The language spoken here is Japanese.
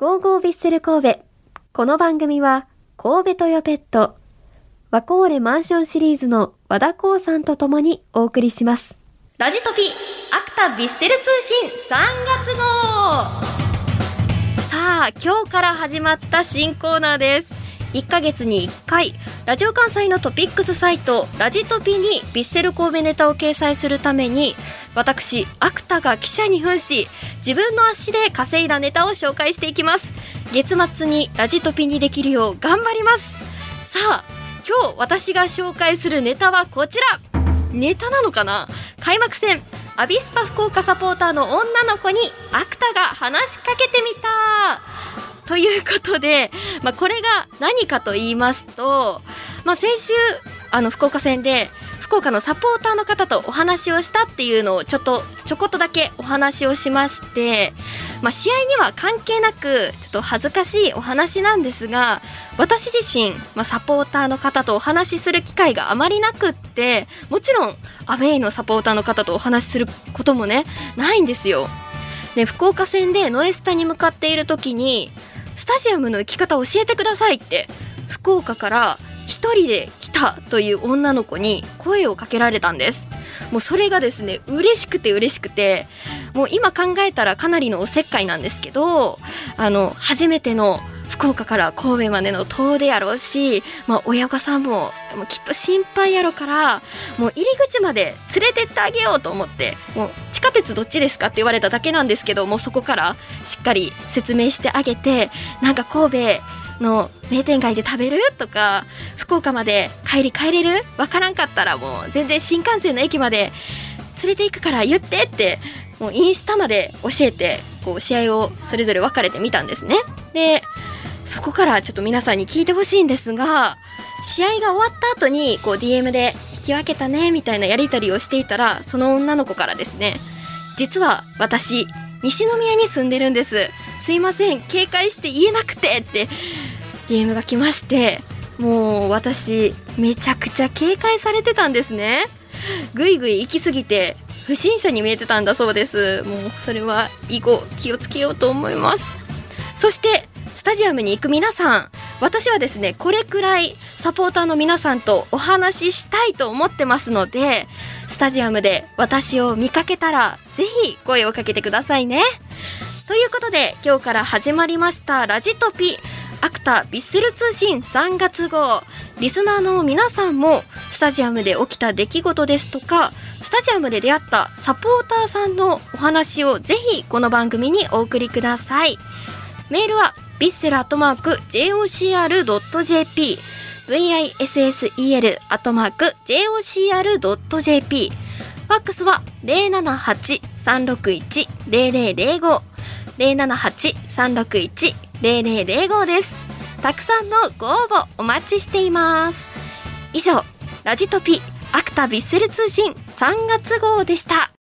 ゴーゴービッセル神戸。この番組は、神戸トヨペット、ワコーレマンションシリーズの和田光さんと共にお送りします。ラジトピ、アクタビッセル通信3月号さあ、今日から始まった新コーナーです。1ヶ月に1回、ラジオ関西のトピックスサイト、ラジトピにビッセル神戸ネタを掲載するために、私、アクタが記者に扮し、自分の足で稼いだネタを紹介していきます。月末にラジトピにできるよう頑張ります。さあ、今日私が紹介するネタはこちらネタなのかな？開幕戦、アビスパ福岡サポーターの女の子にアクタが話しかけてみたということで、まあ、これが何かと言いますと、まあ、先週、あの、福岡戦で、福岡のサポーターの方とお話をしたっていうのをちょっとちょこっとだけお話をしまして、まあ、試合には関係なくちょっと恥ずかしいお話なんですが私自身、まあ、サポーターの方とお話しする機会があまりなくってもちろんアウェイのサポーターの方とお話しすることもねないんですよ。で福岡戦でノエスタに向かっている時にスタジアムの行き方教えてくださいって福岡から1人で来たという女の子に声をかけられたんです。もうそれがですね嬉しくて嬉しくてもう今考えたらかなりのおせっかいなんですけどあの初めての福岡から神戸までの遠出やろうし、まあ、親御さんももうきっと心配やろからもう入り口まで連れてってあげようと思ってもう地下鉄どっちですかって言われただけなんですけどもうそこからしっかり説明してあげてなんか神戸の名店街で食べるとか福岡まで帰り帰れる？わからんかったらもう全然新幹線の駅まで連れて行くから言ってってもうインスタまで教えてこう試合をそれぞれ分かれてみたんですね。でそこからちょっと皆さんに聞いてほしいんですが試合が終わった後にこう DM で引き分けたねみたいなやり取りをしていたらその女の子からですね実は私西宮に住んでるんです。すいません警戒して言えなくてって DM が来ましてもう私めちゃくちゃ警戒されてたんですね。ぐいぐい行き過ぎて不審者に見えてたんだそうです。もうそれは以後気をつけようと思います。そしてスタジアムに行く皆さん私はですねこれくらいサポーターの皆さんとお話ししたいと思ってますのでスタジアムで私を見かけたらぜひ声をかけてくださいね。ということで今日から始まりましたラジトピアクタビッセル通信3月号。リスナーの皆さんもスタジアムで起きた出来事ですとかスタジアムで出会ったサポーターさんのお話をぜひこの番組にお送りください。メールはビッセルアットマーク JOCR.jp VISSEL アットマーク JOCR.jp ファックスは078-361-0005 078-361-0005です。たくさんのご応募お待ちしています。以上ラジトピアクタビッセル通信3月号でした。